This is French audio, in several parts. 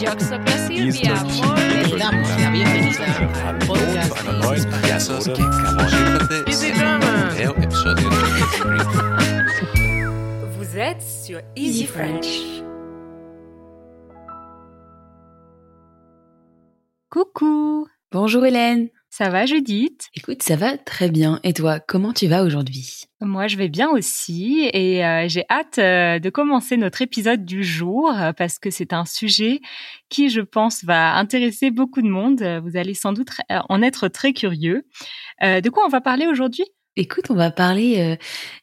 Yo soy Silvia. Muy damos la bienvenida al podcast de Payasos que acabam de Easy Drama. É o episódio de Vous êtes sur Easy French. Coucou, Bonjour Hélène. Ça va Judith? Écoute, ça va très bien. Et toi, comment tu vas aujourd'hui? Moi je vais bien aussi et euh, j'ai hâte euh, de commencer notre épisode du jour euh, parce que c'est un sujet qui je pense va intéresser beaucoup de monde. Vous allez sans doute en être très curieux. Euh, de quoi on va parler aujourd'hui? Écoute, on va parler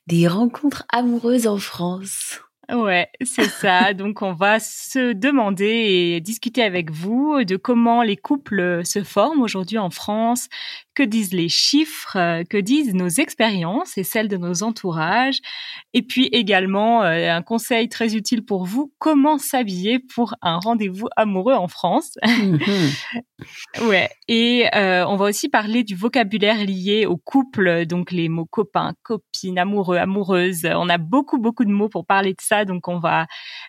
des rencontres amoureuses en France. Ouais, c'est ça. Donc, on va se demander et discuter avec vous de comment les couples se forment aujourd'hui en France, que disent les chiffres, euh, que disent nos expériences et celles de nos entourages, et puis également euh, un conseil très utile pour vous, comment s'habiller pour un rendez-vous amoureux en France. Ouais. Et euh, on va aussi parler du vocabulaire lié au couple, donc les mots copains, copines, amoureux, amoureuses. On a beaucoup beaucoup de mots pour parler de ça, donc on va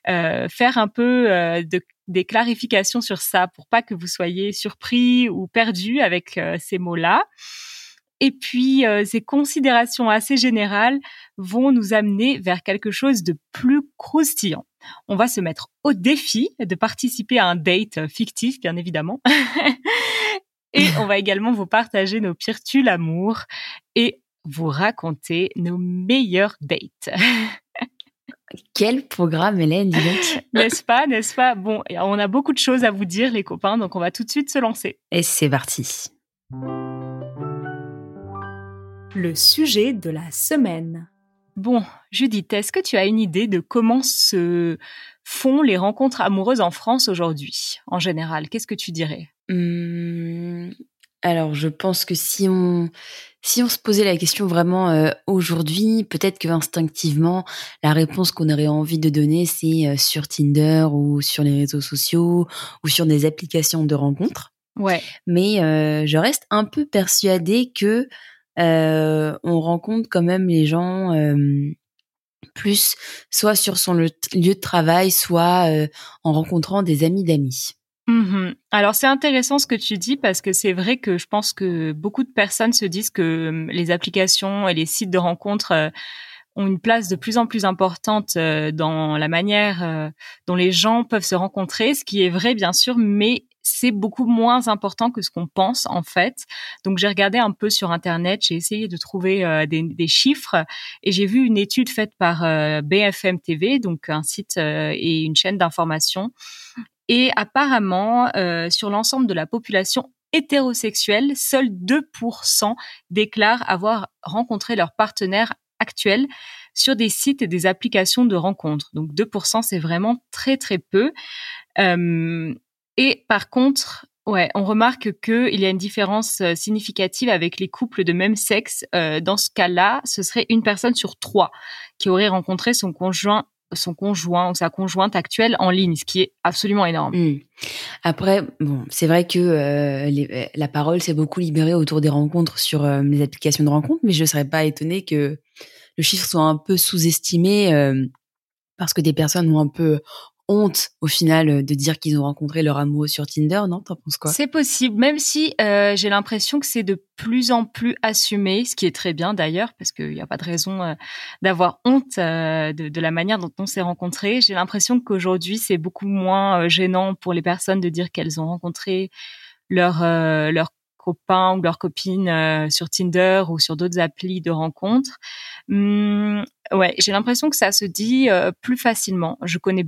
euh, faire un peu euh, de des clarifications sur ça pour pas que vous soyez surpris ou perdus avec euh, ces mots-là. Et puis euh, ces considérations assez générales vont nous amener vers quelque chose de plus croustillant. On va se mettre au défi de participer à un date fictif, bien évidemment. et on va également vous partager nos pires tues l'amour et vous raconter nos meilleurs dates. Quel programme, Hélène, dis donc. n'est-ce pas, n'est-ce pas? Bon, on a beaucoup de choses à vous dire, les copains, donc on va tout de suite se lancer. Et c'est parti. Le sujet de la semaine. Bon, Judith, est-ce que tu as une idée de comment se font les rencontres amoureuses en France aujourd'hui, en général? Qu'est-ce que tu dirais? Hum, alors, je pense que si on si on se posait la question vraiment euh, aujourd'hui, peut-être que instinctivement, la réponse qu'on aurait envie de donner, c'est euh, sur Tinder ou sur les réseaux sociaux ou sur des applications de rencontres. Ouais. mais euh, je reste un peu persuadée que euh, on rencontre quand même les gens euh, plus soit sur son lieu de travail, soit euh, en rencontrant des amis d'amis. Mhm. Alors c'est intéressant ce que tu dis parce que c'est vrai que je pense que beaucoup de personnes se disent que hum, les applications et les sites de rencontres euh, ont une place de plus en plus importante euh, dans la manière euh, dont les gens peuvent se rencontrer, ce qui est vrai bien sûr, mais c'est beaucoup moins important que ce qu'on pense en fait. Donc j'ai regardé un peu sur internet, j'ai essayé de trouver des, chiffres et j'ai vu une étude faite par BFM TV, donc un site et une chaîne d'information et apparemment, euh, sur l'ensemble de la population hétérosexuelle, seuls 2% déclarent avoir rencontré leur partenaire actuel sur des sites et des applications de rencontres. Donc 2%, c'est vraiment très très peu. Euh, et par contre, ouais, on remarque que il y a une différence euh, significative avec les couples de même sexe. Euh, dans ce cas-là, ce serait une personne sur trois qui aurait rencontré son conjoint son conjoint ou sa conjointe actuelle en ligne, ce qui est absolument énorme. Hmm. Après, bon, c'est vrai que euh, les- la parole s'est beaucoup libérée autour des rencontres sur euh, les applications de rencontres, mais je ne serais pas étonnée que le chiffre soit un peu sous-estimé euh, parce que des personnes ont un peu honte au final euh, de dire qu'ils ont rencontré leur amoureux sur Tinder, non? T'en penses quoi? C'est possible, même si euh, j'ai l'impression que c'est de plus en plus assumé, ce qui est très bien d'ailleurs, parce qu'il n'y a pas de raison euh, d'avoir honte de, la manière dont on s'est rencontrés. J'ai l'impression qu'aujourd'hui, c'est beaucoup moins gênant pour les personnes de dire qu'elles ont rencontré leur leur copain ou leur copine sur Tinder ou sur d'autres applis de rencontres. Hum, ouais, j'ai l'impression que ça se dit plus facilement. Je connais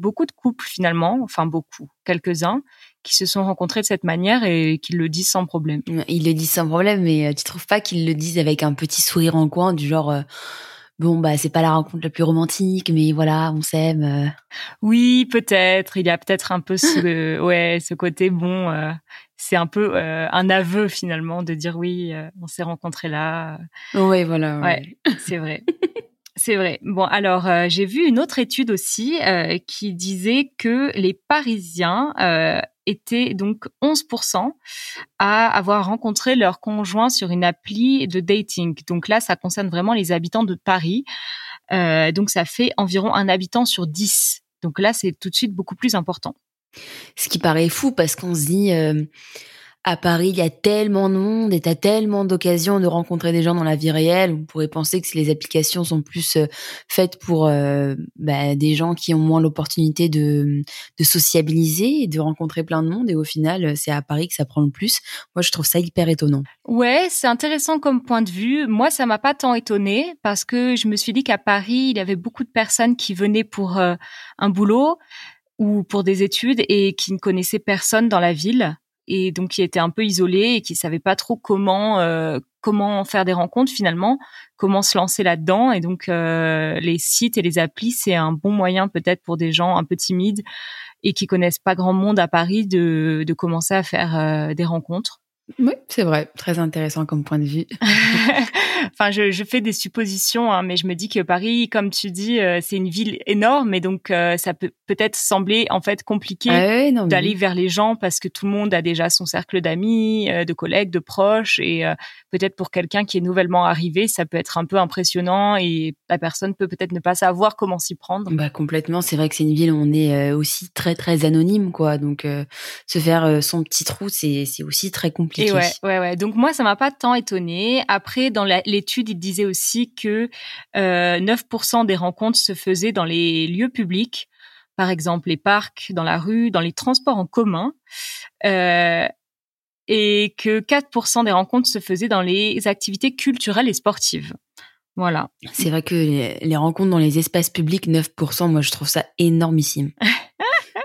beaucoup de couples finalement, enfin beaucoup, quelques-uns, qui se sont rencontrés de cette manière et qui le disent sans problème. Ils le disent sans problème, mais euh, tu trouves pas qu'ils le disent avec un petit sourire en coin, du genre euh, bon bah c'est pas la rencontre la plus romantique, mais voilà on s'aime. euh. Oui, peut-être. Il y a peut-être un peu ce, ouais, ce côté bon. euh, c'est un peu un aveu finalement de dire oui, on s'est rencontrés là. Ouais voilà. Ouais, c'est vrai. C'est vrai. Bon, alors euh, j'ai vu une autre étude aussi euh, qui disait que les Parisiens euh, étaient donc 11% à avoir rencontré leur conjoint sur une appli de dating. Donc là, ça concerne vraiment les habitants de Paris. Donc ça fait environ un habitant sur 10. Donc là, c'est tout de suite beaucoup plus important. Ce qui paraît fou parce qu'on se dit, à Paris, il y a tellement de monde et t'as tellement d'occasions de rencontrer des gens dans la vie réelle. On pourrait penser que les applications sont plus euh, faites pour euh, bah, des gens qui ont moins l'opportunité de, sociabiliser et de rencontrer plein de monde. Et au final, c'est à Paris que ça prend le plus. Moi, je trouve ça hyper étonnant. Ouais, c'est intéressant comme point de vue. Moi, ça m'a pas tant étonné parce que je me suis dit qu'à Paris, il y avait beaucoup de personnes qui venaient pour euh, un boulot ou pour des études et qui ne connaissaient personne dans la ville et donc qui était un peu isolé et qui savait pas trop comment euh, comment faire des rencontres finalement, comment se lancer là-dedans. Et donc euh, les sites et les applis, c'est un bon moyen peut-être pour des gens un peu timides et qui connaissent pas grand monde à Paris de, de commencer à faire euh, des rencontres. Oui, c'est vrai, très intéressant comme point de vue. enfin, je, je, fais des suppositions, hein, mais je me dis que Paris, comme tu dis, euh, c'est une ville énorme et donc euh, ça peut peut-être sembler en fait compliqué ah d'aller vers les gens parce que tout le monde a déjà son cercle d'amis, euh, de collègues, de proches et peut-être pour quelqu'un qui est nouvellement arrivé, ça peut être un peu impressionnant et la personne peut peut-être ne pas savoir comment s'y prendre. Bah complètement, c'est vrai que c'est une ville où on est aussi très très anonyme quoi, donc se faire son petit trou, c'est c'est aussi très compliqué. Et ouais, ouais, ouais. Donc moi, ça m'a pas tant étonné. Après, dans la, l'étude, il disait aussi que euh, 9% des rencontres se faisaient dans les lieux publics, par exemple les parcs, dans la rue, dans les transports en commun, euh, et que 4% des rencontres se faisaient dans les activités culturelles et sportives. Voilà. C'est vrai que les, rencontres dans les espaces publics, 9%, moi je trouve ça énormissime.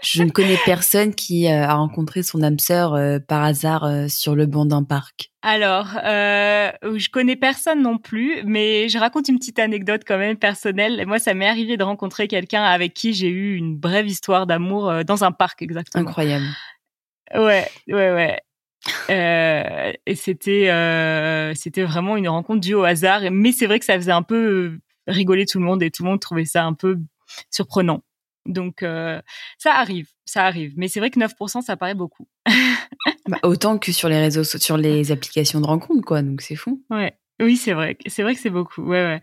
je ne connais personne qui euh, a rencontré son âme sœur euh, par hasard euh, sur le banc d'un parc. Alors, je connais personne non plus, mais je raconte une petite anecdote quand même personnelle. Moi, ça m'est arrivé de rencontrer quelqu'un avec qui j'ai eu une brève histoire d'amour dans un parc, exactement. Incroyable. Ouais, ouais, ouais. Euh, et c'était c'était vraiment une rencontre due au hasard. Mais c'est vrai que ça faisait un peu rigoler tout le monde et tout le monde trouvait ça un peu surprenant. Donc euh, ça arrive, ça arrive. Mais c'est vrai que 9%, ça paraît beaucoup. bah, autant que sur les réseaux, sur les applications de rencontres, quoi. Donc c'est fou. Ouais. Oui, c'est vrai. C'est vrai que c'est beaucoup. Ouais, ouais.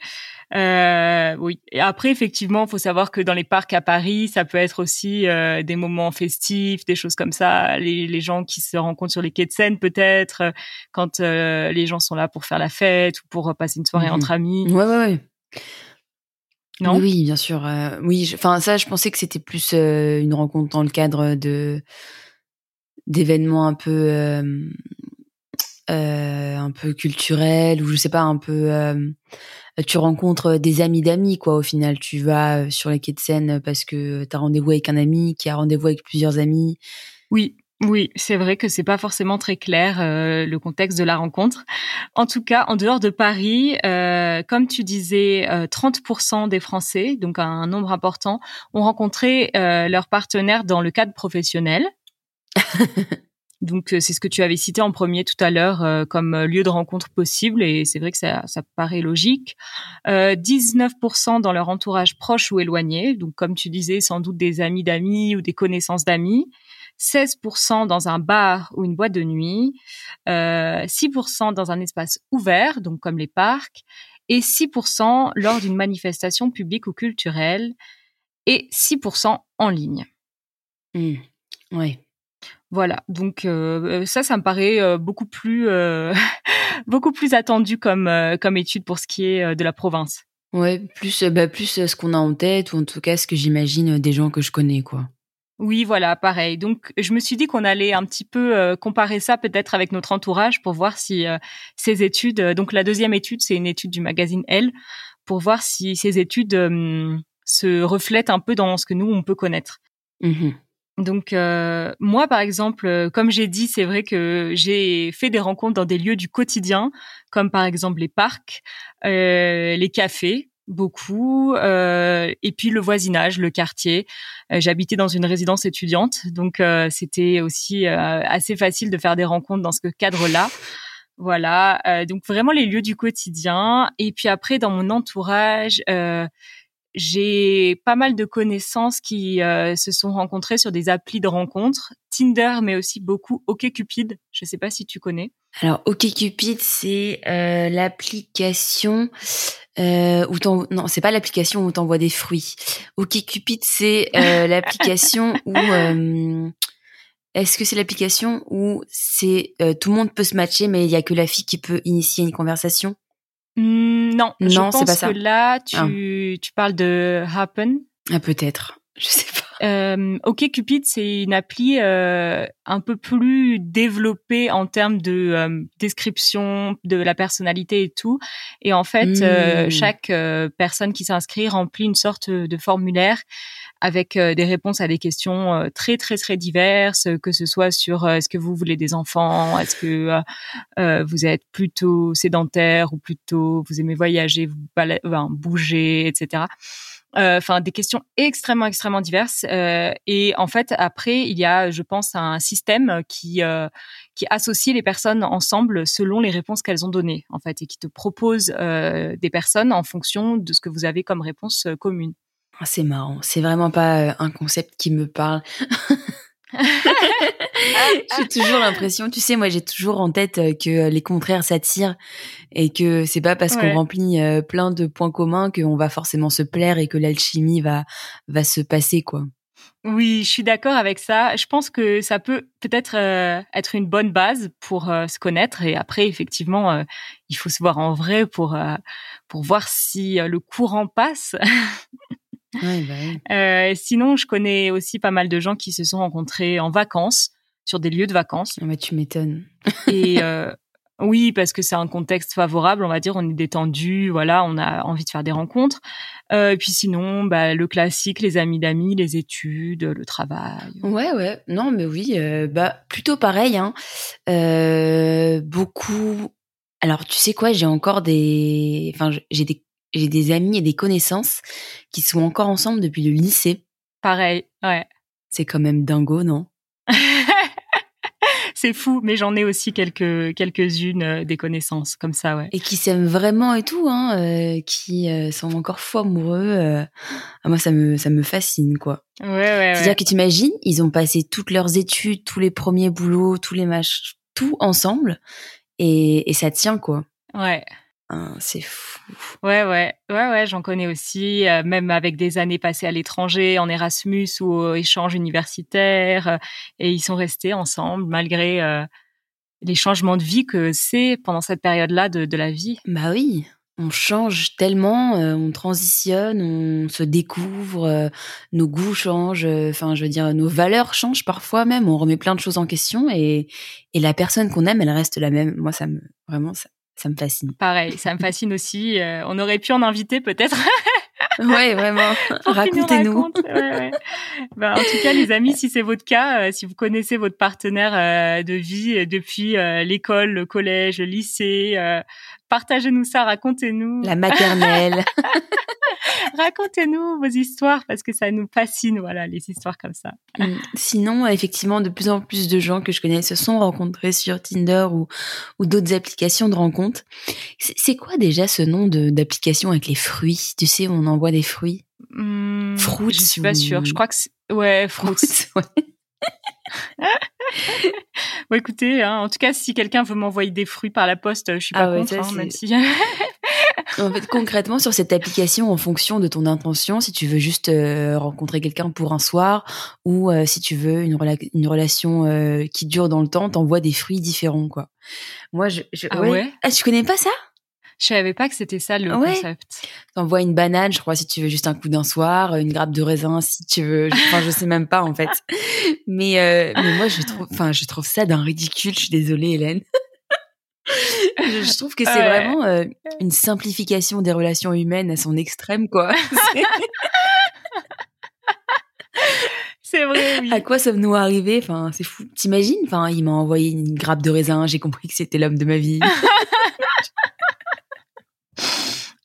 Euh, oui. Et après, effectivement, il faut savoir que dans les parcs à Paris, ça peut être aussi euh, des moments festifs, des choses comme ça. Les, les, gens qui se rencontrent sur les quais de Seine, peut-être, quand les gens sont là pour faire la fête ou pour passer une soirée mmh entre amis. Ouais, ouais, ouais oui, bien sûr. Euh, oui, enfin ça, je pensais que c'était plus euh, une rencontre dans le cadre de d'événements un peu euh, un peu culturels ou je sais pas un peu. tu rencontres des amis d'amis quoi. Au final, tu vas sur les quais de Seine parce que tu as rendez-vous avec un ami qui a rendez-vous avec plusieurs amis. Oui, oui, c'est vrai que c'est pas forcément très clair euh, le contexte de la rencontre. En tout cas, en dehors de Paris, euh, comme tu disais, 30% euh, des Français, donc un nombre important, ont rencontré leur partenaire dans le cadre professionnel. donc c'est ce que tu avais cité en premier tout à l'heure comme lieu de rencontre possible et c'est vrai que ça, ça paraît logique. 19% dans leur entourage proche ou éloigné, donc comme tu disais, sans doute des amis d'amis ou des connaissances d'amis. 16% dans un bar ou une boîte de nuit, euh, 6% dans un espace ouvert, donc comme les parcs, et 6% lors d'une manifestation publique ou culturelle, et 6% en ligne. Mmh. Oui. Voilà, donc euh, ça, ça me paraît euh, beaucoup plus euh, beaucoup plus attendu comme comme étude pour ce qui est de la province. Ouais, plus bah, plus ce qu'on a en tête ou en tout cas ce que j'imagine des gens que je connais quoi. Oui, voilà, pareil. Donc, je me suis dit qu'on allait un petit peu euh, comparer ça peut-être avec notre entourage pour voir si euh, ces études. Euh, donc, la deuxième étude, c'est une étude du magazine Elle pour voir si ces études se reflètent un peu dans ce que nous on peut connaître. Mmh donc moi, par exemple, comme j'ai dit, c'est vrai que j'ai fait des rencontres dans des lieux du quotidien, comme par exemple les parcs, les cafés, beaucoup euh, et puis le voisinage le quartier euh, j'habitais dans une résidence étudiante donc euh, c'était aussi assez facile de faire des rencontres dans ce cadre là voilà donc vraiment les lieux du quotidien et puis après dans mon entourage j'ai pas mal de connaissances qui se sont rencontrées sur des applis de rencontres, Tinder, mais aussi beaucoup OkCupid. Je sais pas si tu connais. Alors OkCupid, c'est euh, l'application euh, où non, c'est pas l'application où t'envoies des fruits. OkCupid, c'est euh, l'application où euh, est-ce que c'est l'application où c'est euh, tout le monde peut se matcher, mais il y a que la fille qui peut initier une conversation? Mmh, Non, non, je pense pas ça. que là, tu, ah. tu parles de Happen. Ah, peut-être. Je sais pas. Euh, OK Cupid, c'est une appli euh, un peu plus développée en termes de euh, description de la personnalité et tout. Et en fait, mmh. chaque personne qui s'inscrit remplit une sorte de formulaire avec des réponses à des questions très très très diverses, que ce soit sur est-ce que vous voulez des enfants, est-ce que vous êtes plutôt sédentaire ou plutôt vous aimez voyager, vous bouger, etc. Euh, enfin des questions extrêmement extrêmement diverses euh, et en fait après il y a je pense un système qui euh, qui associe les personnes ensemble selon les réponses qu'elles ont données en fait et qui te propose des personnes en fonction de ce que vous avez comme réponse commune. Ah, c'est marrant, c'est vraiment pas un concept qui me parle. j'ai toujours l'impression, tu sais, moi j'ai toujours en tête euh, que les contraires s'attirent et que c'est pas parce qu'on remplit euh, plein de points communs qu'on va forcément se plaire et que l'alchimie va va se passer quoi. Oui, je suis d'accord avec ça. Je pense que ça peut peut-être euh, être une bonne base pour se connaître et après effectivement il faut se voir en vrai pour pour voir si le courant passe. Ouais, bah euh, sinon, je connais aussi pas mal de gens qui se sont rencontrés en vacances, sur des lieux de vacances. Ah, tu m'étonnes. et euh, oui, parce que c'est un contexte favorable, on va dire, on est détendu, voilà, on a envie de faire des rencontres. Euh, et puis sinon, bah, le classique, les amis d'amis, les études, le travail. Ouais, ouais, non, mais oui, euh, bah plutôt pareil. Hein. Euh, beaucoup. Alors, tu sais quoi, j'ai encore des, enfin, j'ai des j'ai des amis et des connaissances qui sont encore ensemble depuis le lycée. Pareil, ouais. C'est quand même dingo, non? C'est fou, mais j'en ai aussi quelques quelques-unes euh, des connaissances comme ça, ouais. Et qui s'aiment vraiment et tout, hein, euh, qui euh, sont encore fou amoureux. Ah, moi, ça me ça me fascine, quoi. Ouais, ouais. C'est-à-dire que tu imagines, ils ont passé toutes leurs études, tous les premiers boulots, tous les matchs, tout ensemble, et, et ça tient, quoi. Ouais. Hein, c'est fou. Ouais, ouais, ouais, ouais, j'en connais aussi, euh, même avec des années passées à l'étranger, en Erasmus ou au échange universitaire, euh, et ils sont restés ensemble malgré euh, les changements de vie que c'est pendant cette période-là de, de, la vie. Bah oui, on change tellement, on transitionne, on se découvre, nos goûts changent, enfin, je veux dire, nos valeurs changent parfois même, on remet plein de choses en question, et, et la personne qu'on aime, elle reste la même. Moi, ça me vraiment ça, ça me fascine. Pareil, ça me fascine aussi. Euh, on aurait pu en inviter peut-être. ouais, vraiment. Racontez-nous. Ben, en tout cas, les amis, si c'est votre cas, euh, si vous connaissez votre partenaire euh, de vie depuis l'école, le collège, le lycée, partagez-nous ça, racontez-nous. La maternelle. Racontez-nous vos histoires parce que ça nous fascine, voilà, les histoires comme ça. Mm. Sinon, effectivement, de plus en plus de gens que je connais se sont rencontrés sur Tinder ou, ou d'autres applications de rencontres. C'est quoi déjà ce nom d'application avec les fruits? Tu sais, on envoie des fruits? Mmh, Je suis pas sûre. Je crois que c'est ouais, fruits. ouais. bon, écoutez, hein, en tout cas, si quelqu'un veut m'envoyer des fruits par la poste, je suis pas ah contre, hein, même si. en fait, concrètement, sur cette application, en fonction de ton intention, si tu veux juste euh, rencontrer quelqu'un pour un soir ou euh, si tu veux une, une relation euh, qui dure dans le temps, t'envoies des fruits différents, quoi. Moi, je, je ah ouais? Ah, tu connais pas ça? Je savais pas que c'était ça le concept. T'envoies une banane, je crois, si tu veux juste un coup d'un soir, une grappe de raisin, si tu veux. Enfin, je sais même pas en fait. Mais, mais moi, je trouve, enfin, je trouve ça d'un ridicule. Je suis désolée, Hélène je trouve que c'est vraiment euh, une simplification des relations humaines à son extrême, quoi. c'est vrai, oui. À quoi sommes-nous arrivés? Enfin, c'est fou. T'imagines? Enfin, il m'a envoyé une grappe de raisin, j'ai compris que c'était l'homme de ma vie.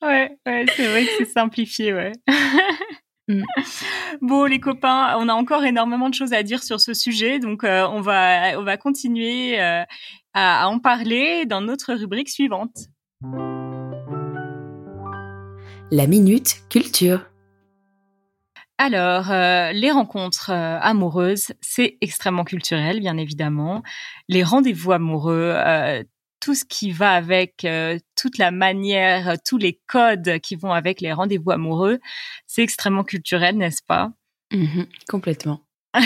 Ouais, ouais, c'est vrai que c'est simplifié, ouais. Mm. Bon, les copains, on a encore énormément de choses à dire sur ce sujet, donc euh, on va on va continuer euh, à, en parler dans notre rubrique suivante. La minute culture. Alors, euh, les rencontres euh, amoureuses, c'est extrêmement culturel, bien évidemment. Les rendez-vous amoureux, euh, tout ce qui va avec, toute la manière, tous les codes qui vont avec les rendez-vous amoureux, c'est extrêmement culturel, n'est-ce pas? Mmh Complètement.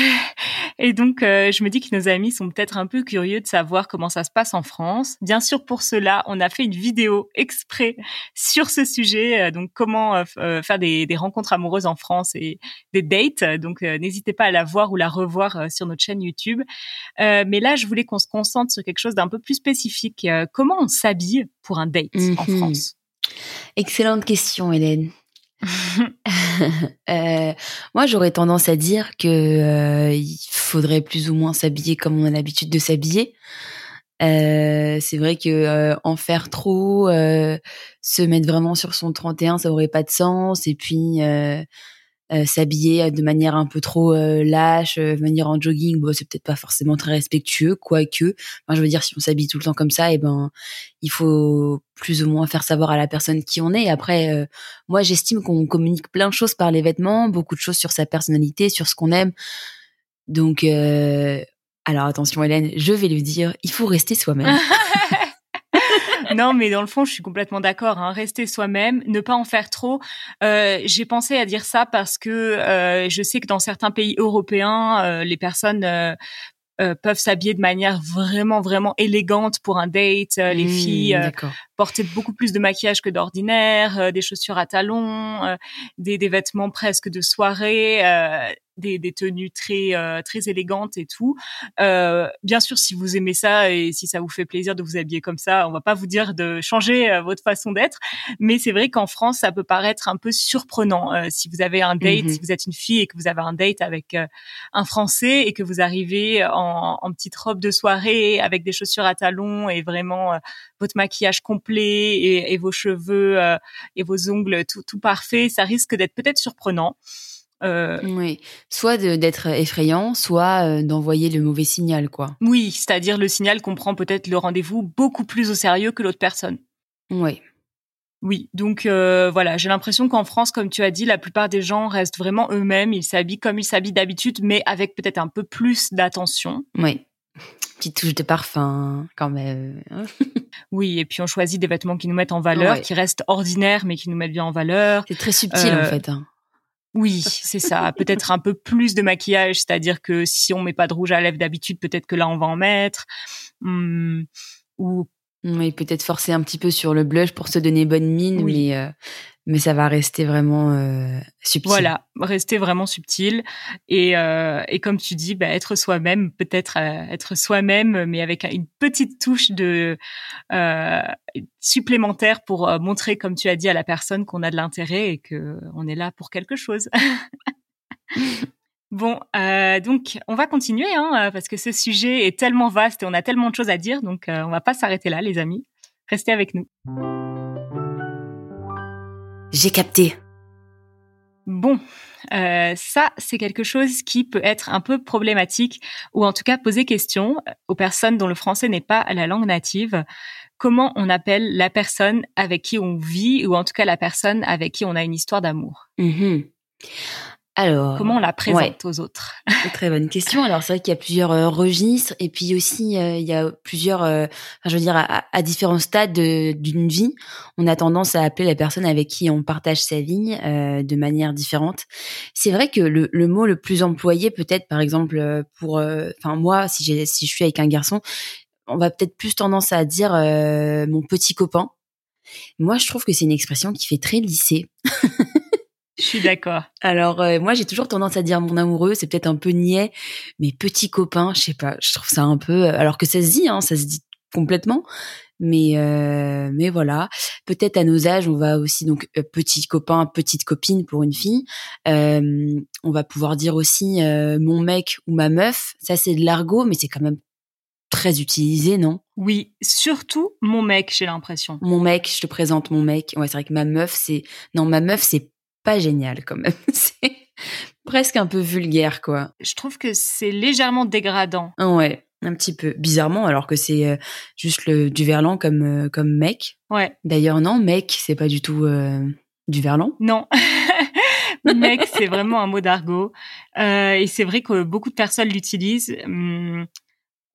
Et donc, euh, je me dis que nos amis sont peut-être un peu curieux de savoir comment ça se passe en France. Bien sûr, pour cela, on a fait une vidéo exprès sur ce sujet, euh, donc comment euh, faire des, des, rencontres amoureuses en France et des dates. Donc, n'hésitez pas à la voir ou la revoir sur notre chaîne YouTube. mais là, je voulais qu'on se concentre sur quelque chose d'un peu plus spécifique. comment on s'habille pour un date en mhm. France? Excellente question, Hélène. euh, moi, j'aurais tendance à dire que euh, il faudrait plus ou moins s'habiller comme on a l'habitude de s'habiller. Euh, c'est vrai que en faire trop, se mettre vraiment sur son 31, ça aurait pas de sens. Et puis euh, s'habiller de manière un peu trop euh, lâche, euh, venir en jogging, bon, c'est peut-être pas forcément très respectueux, quoique. Enfin, je veux dire, si on s'habille tout le temps comme ça, et eh ben, il faut plus ou moins faire savoir à la personne qui on est. Après, moi, j'estime qu'on communique plein de choses par les vêtements, beaucoup de choses sur sa personnalité, sur ce qu'on aime. Donc, alors attention, Hélène, je vais le dire, il faut rester soi-même. non, mais dans le fond, je suis complètement d'accord. Hein. Rester soi-même, ne pas en faire trop. Euh, J'ai pensé à dire ça parce que euh, je sais que dans certains pays européens, euh, les personnes euh, euh, peuvent s'habiller de manière vraiment vraiment élégante pour un date. les mmh, filles porter beaucoup plus de maquillage que d'ordinaire, des chaussures à talons, des, des, vêtements presque de soirée des, des tenues très euh, très élégantes et tout. Euh, bien sûr, si vous aimez ça et si ça vous fait plaisir de vous habiller comme ça, on va pas vous dire de changer euh, votre façon d'être, mais c'est vrai qu'en France, ça peut paraître un peu surprenant si vous avez un date, mhm. si vous êtes une fille et que vous avez un date avec un Français et que vous arrivez en, en, petite robe de soirée avec des chaussures à talons et vraiment votre maquillage complet et, et vos cheveux et vos ongles tout, tout parfait, ça risque d'être peut-être surprenant. Euh, oui, soit d'être effrayant, soit euh, d'envoyer le mauvais signal, quoi. Oui, c'est-à-dire le signal qu'on prend peut-être le rendez-vous beaucoup plus au sérieux que l'autre personne. Oui. Oui, donc euh, voilà, j'ai l'impression qu'en France, comme tu as dit, la plupart des gens restent vraiment eux-mêmes, ils s'habillent comme ils s'habillent d'habitude, mais avec peut-être un peu plus d'attention. Oui, petite touche de parfum quand même. Hein. oui, et puis on choisit des vêtements qui nous mettent en valeur, qui restent ordinaires, mais qui nous mettent bien en valeur. C'est très subtil en fait. Hein. Oui, c'est ça. Peut-être un peu plus de maquillage, c'est-à-dire que si on met pas de rouge à lèvres d'habitude, peut-être que là on va en mettre. Hum, ou oui, peut-être forcer un petit peu sur le blush pour se donner bonne mine, mais euh, mais ça va rester vraiment euh, subtil. Voilà, rester vraiment subtil et euh, et comme tu dis, bah, être soi-même, peut-être être soi-même, mais avec une petite touche de supplémentaire pour montrer, comme tu as dit, à la personne qu'on a de l'intérêt et que on est là pour quelque chose. Bon, euh, donc on va continuer hein, parce que ce sujet est tellement vaste et on a tellement de choses à dire, donc on va pas s'arrêter là, les amis. Restez avec nous. J'ai capté. Bon, euh, ça, c'est quelque chose qui peut être un peu problématique ou en tout cas poser question aux personnes dont le français n'est pas la langue native. Comment on appelle la personne avec qui on vit ou en tout cas la personne avec qui on a une histoire d'amour? Mm-hmm. Alors, comment on la présente aux autres? Très bonne question. Alors c'est vrai qu'il y a plusieurs euh, registres et puis aussi euh, il y a plusieurs, euh, enfin, je veux dire à, différents stades d'une vie, on a tendance à appeler la personne avec qui on partage sa vie de manière différente. C'est vrai que le, le, mot le plus employé peut-être, par exemple pour, enfin moi si j'ai si je suis avec un garçon, on va peut-être plus tendance à dire mon petit copain. Moi je trouve que c'est une expression qui fait très lycée. Je suis d'accord. Alors euh, moi j'ai toujours tendance à dire mon amoureux, c'est peut-être un peu niais, mais petit copain, je sais pas, je trouve ça un peu euh, alors que ça se dit hein, ça se dit complètement. Mais euh, mais voilà, peut-être à nos âges, on va aussi donc petit copain, petite copine pour une fille. on va pouvoir dire aussi mon mec ou ma meuf. Ça c'est de l'argot, mais c'est quand même très utilisé, non? Oui, surtout mon mec, j'ai l'impression. Mon mec, je te présente mon mec. Ouais, c'est vrai que ma meuf, c'est non, ma meuf, c'est pas génial quand même. c'est presque un peu vulgaire, quoi. Je trouve que c'est légèrement dégradant. Ouais, un petit peu. Bizarrement, alors que c'est euh, juste le, du verlan comme, euh, comme mec. Ouais. D'ailleurs, non, mec, c'est pas du tout euh, du verlan. Non. Mec, c'est vraiment un mot d'argot. Euh, et c'est vrai que beaucoup de personnes l'utilisent. Hum,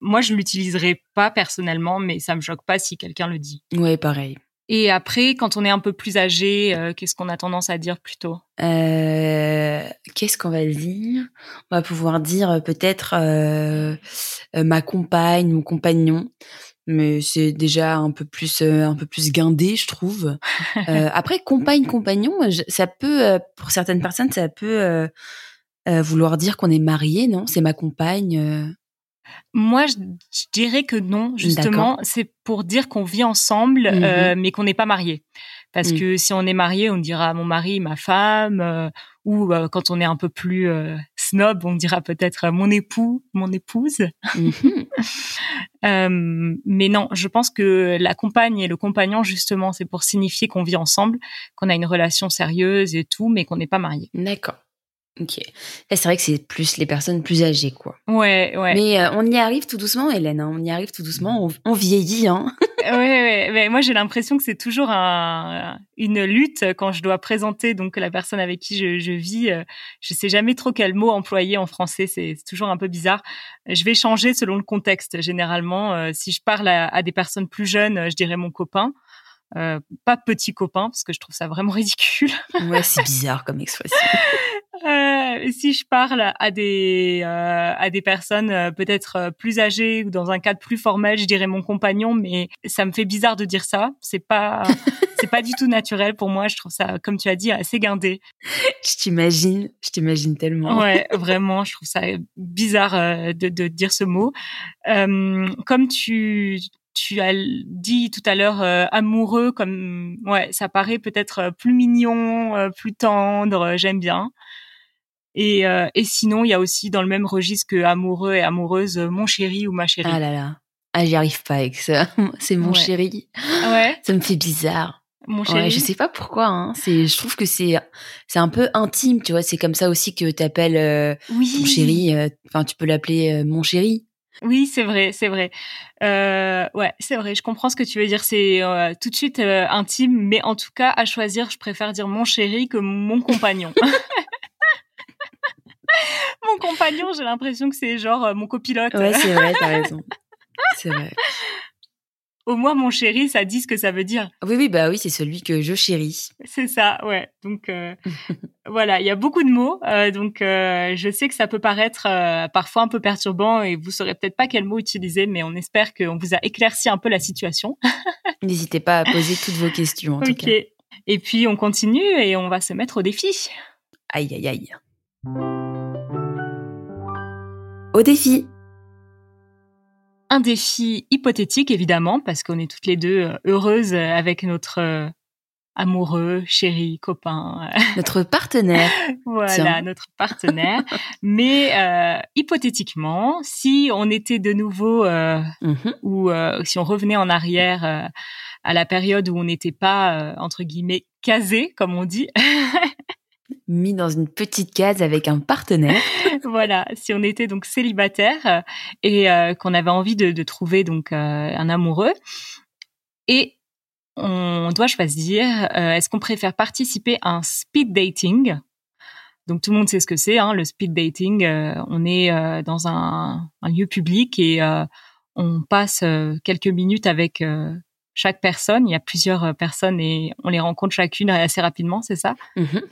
moi, je l'utiliserai pas personnellement, mais ça me choque pas si quelqu'un le dit. Ouais, pareil. Et après, quand on est un peu plus âgé, euh, qu'est-ce qu'on a tendance à dire plutôt? Euh, Qu'est-ce qu'on va dire? On va pouvoir dire euh, peut-être euh, ma compagne ou compagnon, mais c'est déjà un peu plus un peu plus guindé, je trouve. après, compagne, compagnon, ça peut pour certaines personnes, ça peut vouloir dire qu'on est marié, non? C'est ma compagne. Moi, je, dirais que non, justement. C'est pour dire qu'on vit ensemble, mmh euh, mais qu'on n'est pas marié. Parce mmh. que si on est marié, on dira mon mari, ma femme, euh, ou euh, quand on est un peu plus snob, on dira peut-être mon époux, mon épouse. Mmh mais non, je pense que la compagne et le compagnon, justement, c'est pour signifier qu'on vit ensemble, qu'on a une relation sérieuse et tout, mais qu'on n'est pas marié. D'accord. Ok. c'est vrai que c'est plus les personnes plus âgées, quoi. Ouais, ouais. Mais euh, on y arrive tout doucement, Hélène. Hein. On y arrive tout doucement. On, vieillit, hein. ouais, ouais. Mais moi, j'ai l'impression que c'est toujours un, une lutte quand je dois présenter donc la personne avec qui je, je vis. Euh, je sais jamais trop quel mot employer en français. C'est toujours un peu bizarre. Je vais changer selon le contexte. Généralement, euh, si je parle à, à, des personnes plus jeunes, je dirais mon copain. Euh, pas petit copain parce que je trouve ça vraiment ridicule. ouais, c'est bizarre comme expression. Euh, si je parle à des euh, à des personnes euh, peut-être euh, plus âgées ou dans un cadre plus formel, je dirais mon compagnon, mais ça me fait bizarre de dire ça. C'est pas c'est pas du tout naturel pour moi. Je trouve ça, comme tu as dit, assez guindé. Je t'imagine, je t'imagine tellement. Ouais, vraiment, je trouve ça bizarre de, de dire ce mot. comme tu tu as dit tout à l'heure amoureux comme ouais ça paraît peut-être plus mignon plus tendre j'aime bien et, euh, et sinon, il y a aussi dans le même registre que amoureux et amoureuse, mon chéri ou ma chérie. Ah là là. Ah, j'y arrive pas avec ça. C'est mon chéri. Ouais? Ça me fait bizarre. Mon chéri. Ouais, je sais pas pourquoi. Hein. C'est, je trouve que c'est, c'est un peu intime, tu vois. C'est comme ça aussi que t'appelles euh, oui. ton chéri. Euh, enfin, tu peux l'appeler euh, mon chéri. Oui, c'est vrai, c'est vrai. Euh, ouais, c'est vrai. Je comprends ce que tu veux dire. C'est tout de suite intime, mais en tout cas, à choisir, je préfère dire mon chéri que mon compagnon. mon compagnon, j'ai l'impression que c'est genre euh, mon copilote. Ouais, c'est vrai, t'as raison. C'est vrai. Au moins, mon chéri, ça dit ce que ça veut dire. Oui, oui, bah oui, c'est celui que je chéris. C'est ça, ouais. Donc euh, voilà, il y a beaucoup de mots. Euh, donc je sais que ça peut paraître parfois un peu perturbant et vous saurez peut-être pas quel mot utiliser, mais on espère qu'on vous a éclairci un peu la situation. N'hésitez pas à poser toutes vos questions en tout cas. Ok. Et puis on continue et on va se mettre au défi. Aïe, aïe, aïe. Au défi. Un défi hypothétique, évidemment, parce qu'on est toutes les deux euh, heureuses avec notre euh, amoureux, chéri, copain. Notre partenaire. voilà, notre partenaire. Mais euh, hypothétiquement, si on était de nouveau, mm-hmm. ou si on revenait en arrière à la période où on n'était pas, entre guillemets, casé, comme on dit, mis dans une petite case avec un partenaire. voilà, si on était donc célibataire euh, et euh, qu'on avait envie de, de trouver donc euh, un amoureux et on doit choisir est-ce qu'on préfère participer à un speed dating? Donc tout le monde sait ce que c'est, hein, le speed dating. on est dans un, un, lieu public et on passe quelques minutes avec chaque personne. Il y a plusieurs personnes et on les rencontre chacune assez rapidement, c'est ça? Mm-hmm.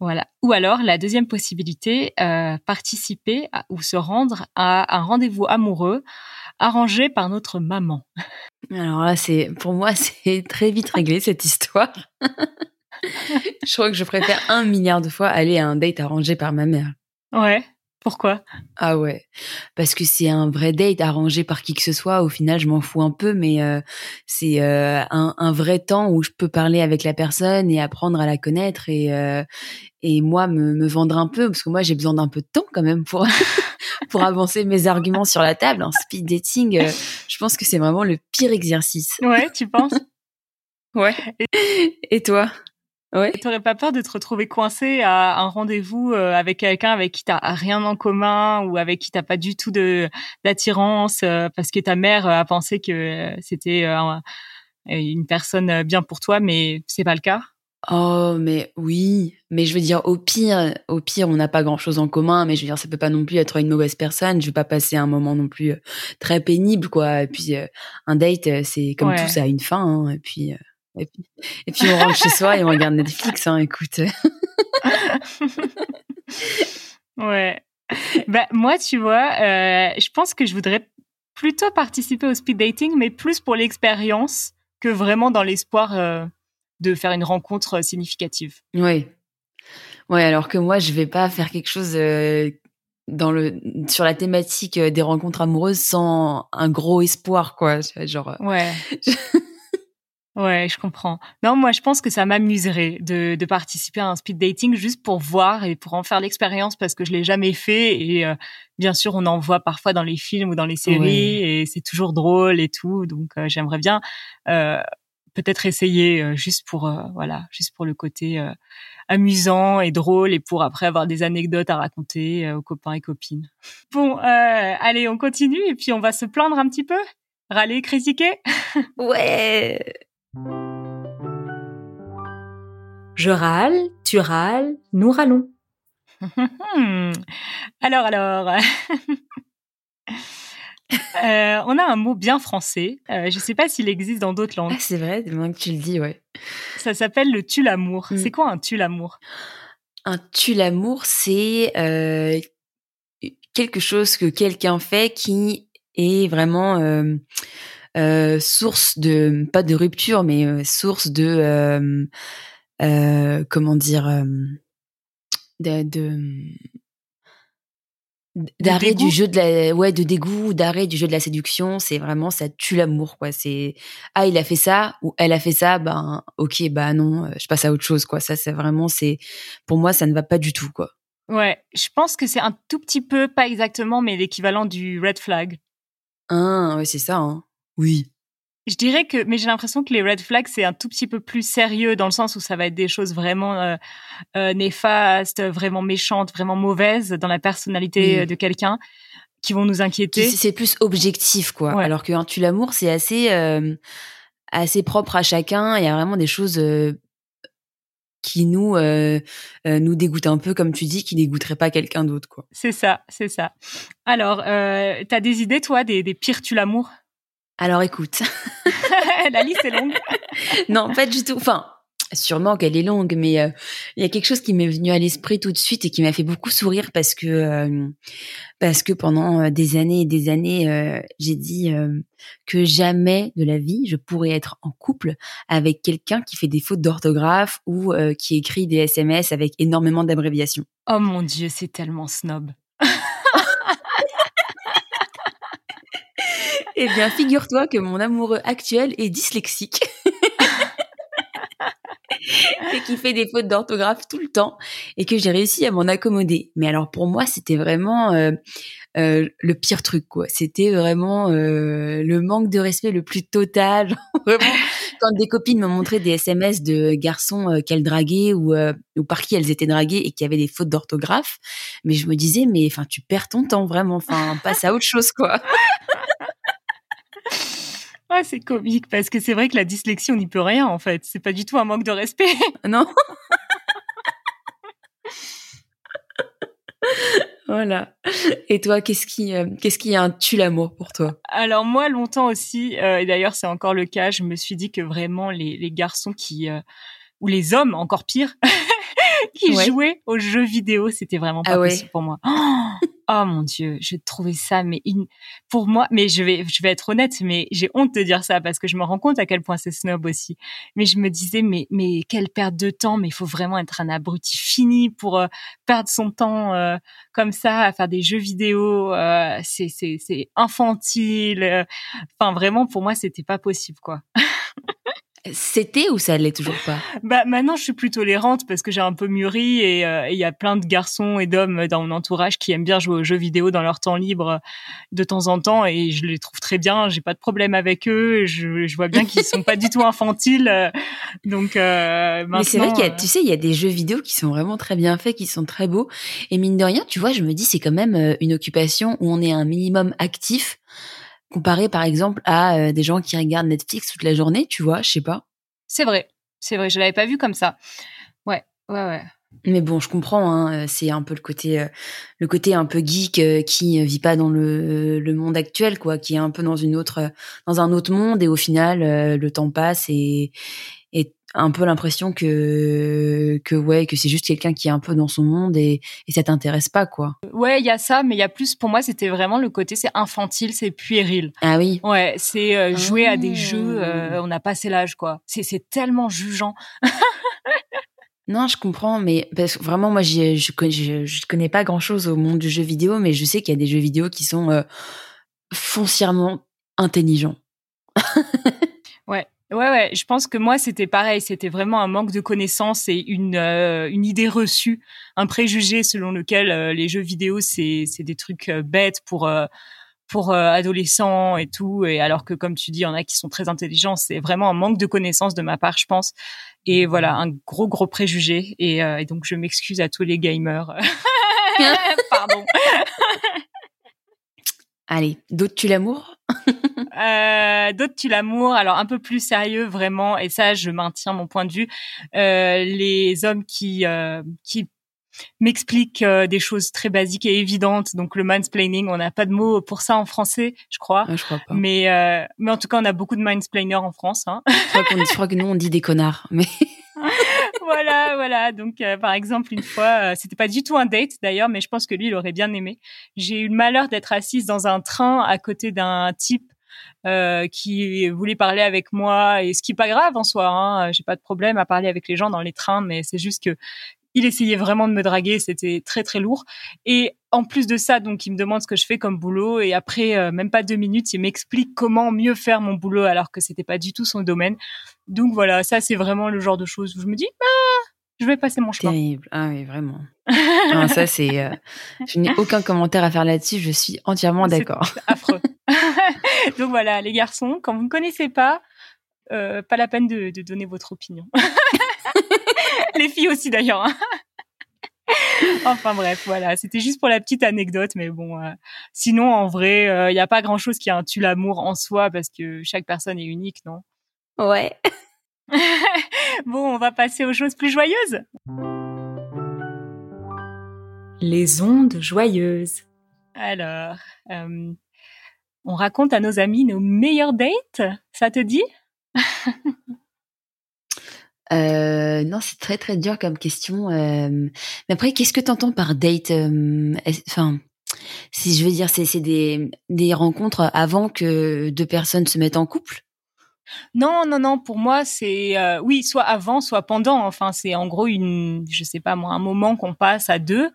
Voilà. Ou alors la deuxième possibilité, euh, participer ou se rendre à un rendez-vous amoureux arrangé par notre maman. Alors là, c'est pour moi, c'est très vite réglé cette histoire. je crois que je préfère un milliard de fois aller à un date arrangé par ma mère. Ouais. Pourquoi? Ah ouais, parce que c'est un vrai date arrangé par qui que ce soit. Au final, je m'en fous un peu, mais euh, c'est euh, un, un, vrai temps où je peux parler avec la personne et apprendre à la connaître et euh, et moi me, me vendre un peu parce que moi j'ai besoin d'un peu de temps quand même pour pour avancer mes arguments sur la table. Un speed dating, je pense que c'est vraiment le pire exercice. Ouais, tu penses? Ouais. Et toi? Ouais. T'aurais pas peur de te retrouver coincé à un rendez-vous euh, avec quelqu'un avec qui t'as rien en commun ou avec qui t'as pas du tout de d'attirance euh, parce que ta mère a pensé que c'était une personne bien pour toi, mais c'est pas le cas? Oh, mais oui. Mais je veux dire, au pire, au pire, on n'a pas grand chose en commun, mais je veux dire, ça peut pas non plus être une mauvaise personne. Je veux pas passer un moment non plus euh, très pénible, quoi. Et puis, euh, un date, euh, c'est comme tout, ça a une fin, hein. Et puis, et puis, et puis, on rentre chez soi et on regarde Netflix, hein. Écoute. ouais. Bah, moi, tu vois, je pense que je voudrais plutôt participer au speed dating, mais plus pour l'expérience que vraiment dans l'espoir de faire une rencontre euh, significative. Oui. Ouais, alors que moi, je vais pas faire quelque chose euh, dans le sur la thématique euh, des rencontres amoureuses sans un gros espoir, quoi. Genre. Ouais. ouais, je comprends. Non, moi, je pense que ça m'amuserait de, de, participer à un speed dating juste pour voir et pour en faire l'expérience parce que je l'ai jamais fait et bien sûr, on en voit parfois dans les films ou dans les séries et c'est toujours drôle et tout. Donc, j'aimerais bien peut-être essayer euh, juste pour euh, voilà, juste pour le côté euh, amusant et drôle et pour après avoir des anecdotes à raconter aux copains et copines. Bon, allez, on continue et puis on va se plaindre un petit peu, râler, critiquer. ouais. Je râle, tu râles, nous râlons. alors, alors. Euh, on a un mot bien français. Euh, je ne sais pas s'il existe dans d'autres langues. Ah, c'est vrai, moins que tu le dis, ouais. Ça s'appelle le tue-l'amour. Mm. C'est quoi un tue-l'amour Un tue-l'amour, c'est euh, quelque chose que quelqu'un fait qui est vraiment source de, pas de rupture, mais source de, comment dire, de d'arrêt du jeu de la ouais de dégoût d'arrêt du jeu de la séduction c'est vraiment ça tue l'amour quoi. C'est ah il a fait ça ou elle a fait ça ben ok bah non euh, je passe à autre chose quoi. Ça c'est vraiment c'est pour moi ça ne va pas du tout quoi. Ouais je pense que c'est un tout petit peu pas exactement mais l'équivalent du red flag. Ah ouais c'est ça hein. Oui je dirais que, mais j'ai l'impression que les red flags c'est un tout petit peu plus sérieux dans le sens où ça va être des choses vraiment euh, euh, néfastes, vraiment méchantes, vraiment mauvaises dans la personnalité euh, de quelqu'un qui vont nous inquiéter. C'est plus objectif quoi. Alors que un tue l'amour c'est assez assez propre à chacun. Il y a vraiment des choses qui nous nous dégoûtent un peu comme tu dis, qui dégoûteraient pas quelqu'un d'autre quoi. C'est ça, c'est ça. Alors, euh, t'as des idées toi des, des pires tue l'amour? Alors écoute. la liste est longue. non, pas du tout. Enfin, sûrement qu'elle est longue, mais euh, il y a quelque chose qui m'est venu à l'esprit tout de suite et qui m'a fait beaucoup sourire parce que euh, parce que pendant euh, des années et des années, j'ai dit que jamais de la vie je pourrais être en couple avec quelqu'un qui fait des fautes d'orthographe ou qui écrit des SMS avec énormément d'abréviations. Oh mon dieu, c'est tellement snob. Eh bien, figure-toi que mon amoureux actuel est dyslexique. et qui fait des fautes d'orthographe tout le temps et que j'ai réussi à m'en accommoder. Mais alors pour moi, c'était vraiment euh, euh, le pire truc quoi. C'était vraiment euh, le manque de respect le plus total. vraiment, quand des copines m'ont montré des SMS de garçons qu'elles draguaient ou, ou par qui elles étaient draguées et qui avaient des fautes d'orthographe, mais je me disais mais enfin tu perds ton temps vraiment. Enfin passe à autre chose quoi. Ah, c'est comique parce que c'est vrai que la dyslexie, on n'y peut rien en fait. C'est pas du tout un manque de respect. Non. voilà. Et toi, qu'est-ce qui, euh, qu'est-ce qui a un tue l'amour pour toi? Alors moi, longtemps aussi, euh, et d'ailleurs c'est encore le cas, je me suis dit que vraiment les, les garçons qui, euh, ou les hommes, encore pire, qui jouaient aux jeux vidéo, c'était vraiment pas ah possible pour moi. Oh mon dieu, je trouvais ça mais pour moi mais je vais je vais être honnête mais j'ai honte de dire ça parce que je me rends compte à quel point c'est snob aussi. Mais je me disais mais mais quelle perte de temps mais il faut vraiment être un abruti fini pour euh, perdre son temps euh, comme ça à faire des jeux vidéo euh, c'est c'est c'est infantile. Enfin vraiment pour moi c'était pas possible quoi. C'était ou ça l'est toujours pas? Bah maintenant je suis plus tolérante parce que j'ai un peu mûri et euh, il y a plein de garçons et d'hommes dans mon entourage qui aiment bien jouer aux jeux vidéo dans leur temps libre de temps en temps et je les trouve très bien. J'ai pas de problème avec eux. Je, je vois bien qu'ils sont pas du tout infantiles. Donc euh, mais c'est vrai qu'il y a, tu sais, il y a des jeux vidéo qui sont vraiment très bien faits, qui sont très beaux et mine de rien, tu vois, je me dis c'est quand même euh, une occupation où on est un minimum actif comparé par exemple à euh, des gens qui regardent Netflix toute la journée, tu vois, je sais pas. C'est vrai. c'est vrai, je l'avais pas vu comme ça. Ouais, ouais, ouais. Mais bon, je comprends. Hein, c'est un peu le côté, le côté un peu geek qui vit pas dans le, le, monde actuel, quoi, qui est un peu dans une autre, dans un autre monde. Et au final, le temps passe et, et un peu l'impression que que ouais que c'est juste quelqu'un qui est un peu dans son monde et, et ça t'intéresse pas quoi. Ouais, il y a ça, mais il y a plus pour moi c'était vraiment le côté c'est infantile, c'est puéril. Ah oui. Ouais, c'est jouer à des jeux, on a passé l'âge quoi. C'est c'est tellement jugeant. Non, je comprends, mais parce que vraiment, moi, je, je, je, connais pas grand chose au monde du jeu vidéo, mais je sais qu'il y a des jeux vidéo qui sont euh, foncièrement intelligents. ouais. Ouais, ouais, je pense que moi c'était pareil, c'était vraiment un manque de connaissances et une euh, une idée reçue, un préjugé selon lequel euh, les jeux vidéo c'est c'est des trucs bêtes pour pour euh, adolescents et tout. Et alors que, comme tu dis, il y en a qui sont très intelligents. C'est vraiment un manque de connaissances de ma part, je pense. Et voilà, un gros, gros préjugé. Et, euh, et donc, je m'excuse à tous les gamers. Pardon. Allez, d'autres tu l'amour? Euh, D'autres tu l'amour. Alors un peu plus sérieux vraiment, et ça je maintiens mon point de vue. Euh, les hommes qui euh, qui m'explique euh, des choses très basiques et évidentes. Donc le mansplaining, on n'a pas de mot pour ça en français, je crois. je crois pas. Mais euh, mais en tout cas, on a beaucoup de mansplainers en France. Hein. je, crois que nous on dit des connards, mais. voilà, voilà. Donc, euh, par exemple, une fois, c'était pas du tout un date d'ailleurs, mais je pense que lui, il aurait bien aimé. J'ai eu le malheur d'être assise dans un train à côté d'un type euh, qui voulait parler avec moi et ce qui est pas grave en soi. Hein, J'ai pas de problème à parler avec les gens dans les trains, mais c'est juste que il essayait vraiment de me draguer, c'était très très lourd. Et en plus de ça, donc il me demande ce que je fais comme boulot et après euh, même pas deux minutes, il m'explique comment mieux faire mon boulot alors que c'était pas du tout son domaine. Donc voilà, ça c'est vraiment le genre de choses où je me dis ah, je vais passer mon chemin. Terrible. Ah oui, vraiment. ça c'est euh, je n'ai aucun commentaire à faire là-dessus, je suis entièrement d'accord. Affreux. donc voilà, les garçons, quand vous ne connaissez pas euh, pas la peine de, de donner votre opinion. les filles aussi d'ailleurs. Hein. enfin bref, voilà, c'était juste pour la petite anecdote, mais bon, euh, sinon en vrai, il euh, n'y a pas grand-chose qui a un tue l'amour en soi parce que chaque personne est unique, non? Ouais. bon, on va passer aux choses plus joyeuses. Les ondes joyeuses. Alors, euh, on raconte à nos amis nos meilleures dates, ça te dit? Euh, non, c'est très très dur comme question. Euh, mais après, qu'est-ce que tu entends par date euh, Enfin, si je veux dire, c'est des, des rencontres avant que deux personnes se mettent en couple? Non, non, non. Pour moi, c'est euh, oui, soit avant, soit pendant. Enfin, c'est en gros une, je sais pas moi, un moment qu'on passe à deux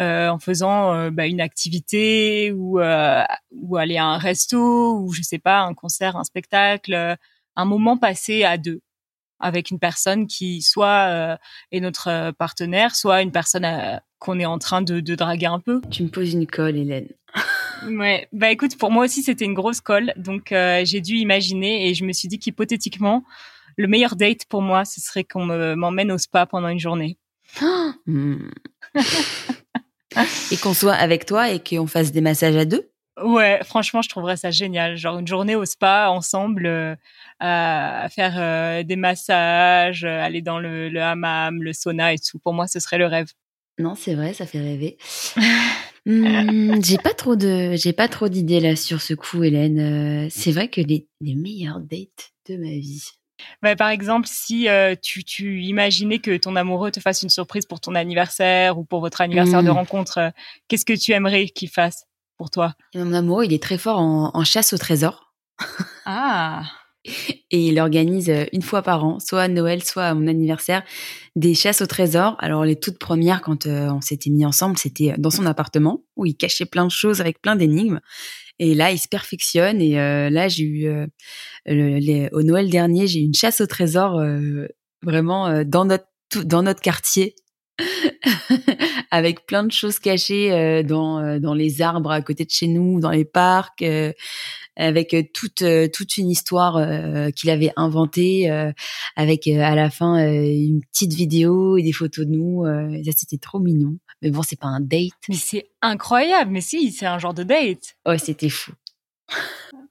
euh, en faisant euh, bah, une activité ou ou aller à un resto ou je sais pas un concert, un spectacle, un moment passé à deux avec une personne qui soit euh, est notre euh, partenaire, soit une personne euh, qu'on est en train de, de, draguer un peu. Tu me poses une colle, Hélène. ouais, bah écoute, pour moi aussi c'était une grosse colle, donc j'ai dû imaginer et je me suis dit qu'hypothétiquement, le meilleur date pour moi, ce serait qu'on m'emmène au spa pendant une journée. Hmm. et qu'on soit avec toi et qu'on fasse des massages à deux? Ouais, franchement, je trouverais ça génial. Genre une journée au spa ensemble, euh, à, faire euh, des massages, euh, aller dans le, le, hammam, le sauna et tout. Pour moi, ce serait le rêve. Non, c'est vrai, ça fait rêver. Hmm, j'ai pas trop de, j'ai pas trop d'idées là sur ce coup, Hélène. c'est vrai que les, les meilleures dates de ma vie. Bah, par exemple, si tu, tu imaginais que ton amoureux te fasse une surprise pour ton anniversaire ou pour votre anniversaire de hmm. rencontre, qu'est-ce que tu aimerais qu'il fasse? Pour toi Mon amoureux, il est très fort en, chasse au trésor. Ah Et il organise euh, une fois par an, soit à Noël, soit à mon anniversaire, des chasses au trésor. Alors les toutes premières, quand euh, on s'était mis ensemble, c'était euh, dans son appartement, où il cachait plein de choses avec plein d'énigmes. Et là, il se perfectionne. Et là, j'ai eu, au Noël dernier, j'ai eu une chasse au trésor vraiment dans notre dans notre quartier avec plein de choses cachées euh, dans euh, dans les arbres à côté de chez nous, dans les parcs, euh, avec toute toute une histoire qu'il avait inventée, avec à la fin une petite vidéo et des photos de nous. ça c'était trop mignon. Mais bon, c'est pas un date. Mais c'est incroyable. Mais si, c'est un genre de date. Ouais, c'était fou.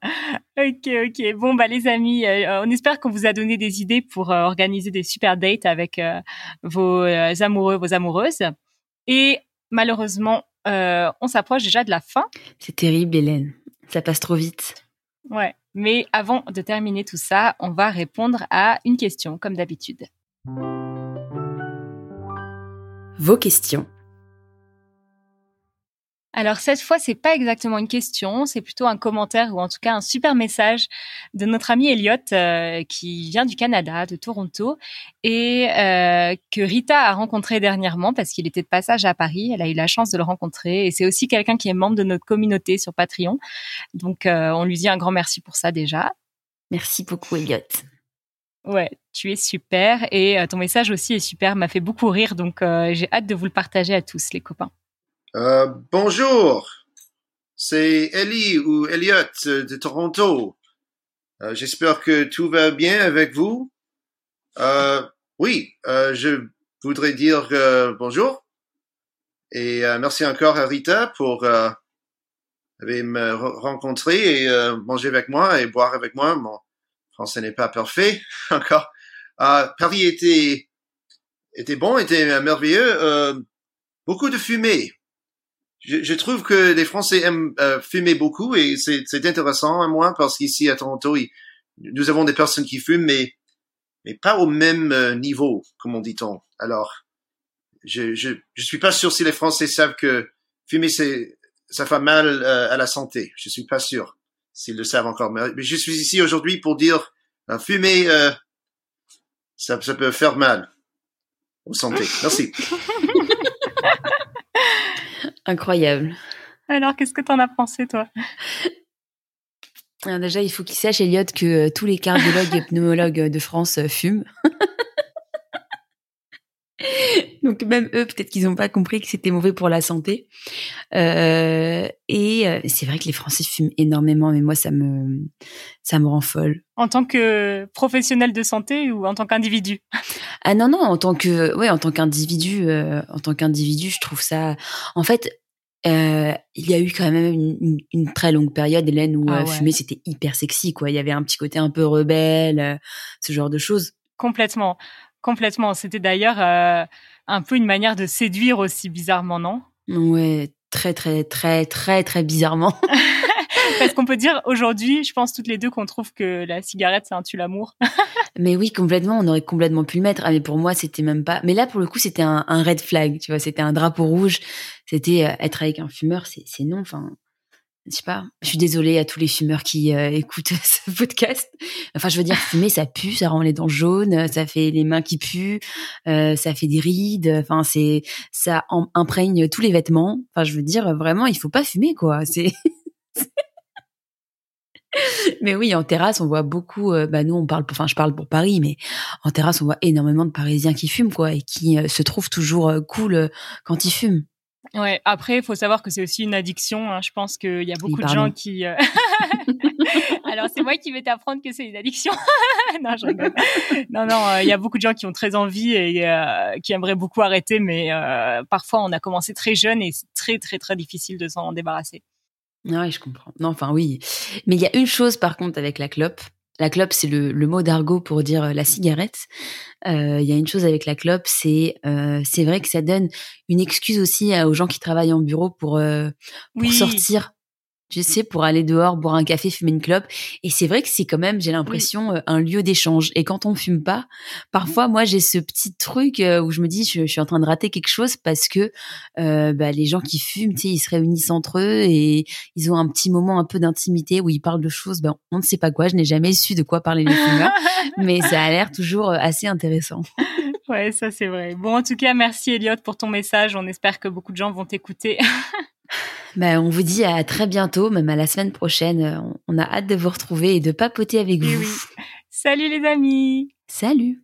ok, ok. Bon, bah les amis, euh, on espère qu'on vous a donné des idées pour euh, organiser des super dates avec euh, vos amoureux, vos amoureuses. Et malheureusement, on s'approche déjà de la fin. C'est terrible, Hélène. Ça passe trop vite. Ouais. Mais avant de terminer tout ça, on va répondre à une question, comme d'habitude. Vos questions. Alors cette fois, c'est pas exactement une question, c'est plutôt un commentaire ou en tout cas un super message de notre ami Elliot euh, qui vient du Canada, de Toronto, et euh, que Rita a rencontré dernièrement parce qu'il était de passage à Paris. Elle a eu la chance de le rencontrer et c'est aussi quelqu'un qui est membre de notre communauté sur Patreon. Donc euh, on lui dit un grand merci pour ça déjà. Merci beaucoup Elliot. Ouais, tu es super et ton message aussi est super, m'a fait beaucoup rire donc j'ai hâte de vous le partager à tous les copains. Euh, bonjour, c'est Ellie ou Elliot de Toronto. Euh, j'espère que tout va bien avec vous. Euh, oui, je voudrais dire bonjour et merci encore à Rita pour me rencontrer et manger avec moi et boire avec moi. Mon français n'est pas parfait encore. Paris était était bon, était merveilleux. beaucoup de fumée je, trouve que les Français aiment euh, fumer beaucoup et c'est intéressant à moi parce qu'ici à Toronto, nous avons des personnes qui fument, mais mais pas au même euh, niveau, comme on dit-on. Alors, je, je je suis pas sûr si les Français savent que fumer c'est ça fait mal euh, à la santé. Je suis pas sûr s'ils le savent encore. Mais, je suis ici aujourd'hui pour dire fumer ça, ça peut faire mal aux santé. Merci. Incroyable. Alors, qu'est-ce que t'en as pensé, toi? Alors Déjà, il faut qu'il sache, Elliot, que euh, tous les cardiologues et pneumologues de France euh, fument. Donc même eux, peut-être qu'ils n'ont pas compris que c'était mauvais pour la santé. Euh, et euh, c'est vrai que les Français fument énormément, mais moi ça me ça me rend folle. En tant que professionnel de santé ou en tant qu'individu? Ah non non, en tant que ouais, en tant qu'individu, euh, en tant qu'individu, je trouve ça. En fait, euh, il y a eu quand même une, une, très longue période, Hélène, où ah fumer c'était hyper sexy, quoi. Il y avait un petit côté un peu rebelle, ce genre de choses. Complètement, complètement. C'était d'ailleurs un peu une manière de séduire aussi bizarrement, non? Ouais, très très très très très bizarrement. Parce qu'on peut dire aujourd'hui, je pense toutes les deux qu'on trouve que la cigarette c'est un tue l'amour. mais oui, complètement, on aurait complètement pu le mettre. Ah, mais pour moi, c'était même pas. Mais là, pour le coup, c'était un, red flag, tu vois, c'était un drapeau rouge. C'était euh, être avec un fumeur, c'est non. Enfin, je sais pas. Je suis désolée à tous les fumeurs qui euh, écoutent ce podcast. Enfin, je veux dire, fumer, ça pue, ça rend les dents jaunes, ça fait les mains qui puent, euh, ça fait des rides. Enfin, c'est ça imprègne tous les vêtements. Enfin, je veux dire, vraiment, il faut pas fumer, quoi. C'est mais oui, en terrasse, on voit beaucoup. Euh, bah nous, on parle. Enfin, je parle pour Paris, mais en terrasse, on voit énormément de Parisiens qui fument, quoi, et qui se trouvent toujours cool quand ils fument. Ouais. Après, il faut savoir que c'est aussi une addiction. Hein. Je pense qu'il y a beaucoup de gens qui. Euh, Alors, c'est moi qui vais t'apprendre que c'est une addiction. non, je rigole. Non, non, euh, il y a beaucoup de gens qui ont très envie et euh, qui aimeraient beaucoup arrêter, mais parfois on a commencé très jeune et c'est très, très, très difficile de s'en débarrasser. Ah oui, je comprends. Non, enfin oui. Mais il y a une chose par contre avec la clope, la clope, c'est le, mot d'argot pour dire euh, la cigarette. Euh, il y a une chose avec la clope, c'est euh, c'est vrai que ça donne une excuse aussi aux gens qui travaillent en bureau pour, pour sortir je sais, pour aller dehors, boire un café, fumer une clope. Et c'est vrai que c'est quand même, j'ai l'impression, euh, un lieu d'échange. Et quand on fume pas, parfois, moi, j'ai ce petit truc euh, où je me dis, je, suis en train de rater quelque chose parce que euh, bah, les gens qui fument, tu sais, ils se réunissent entre eux et ils ont un petit moment un peu d'intimité où ils parlent de choses. Ben, on ne sait pas quoi. Je n'ai jamais su de quoi parler les fumeurs, mais ça a l'air toujours assez intéressant. Ouais, ça c'est vrai. Bon, en tout cas, merci Elliot pour ton message. On espère que beaucoup de gens vont t'écouter. Ben, on vous dit à très bientôt, même à la semaine prochaine. On a hâte de vous retrouver et de papoter avec vous. Salut les amis. Salut.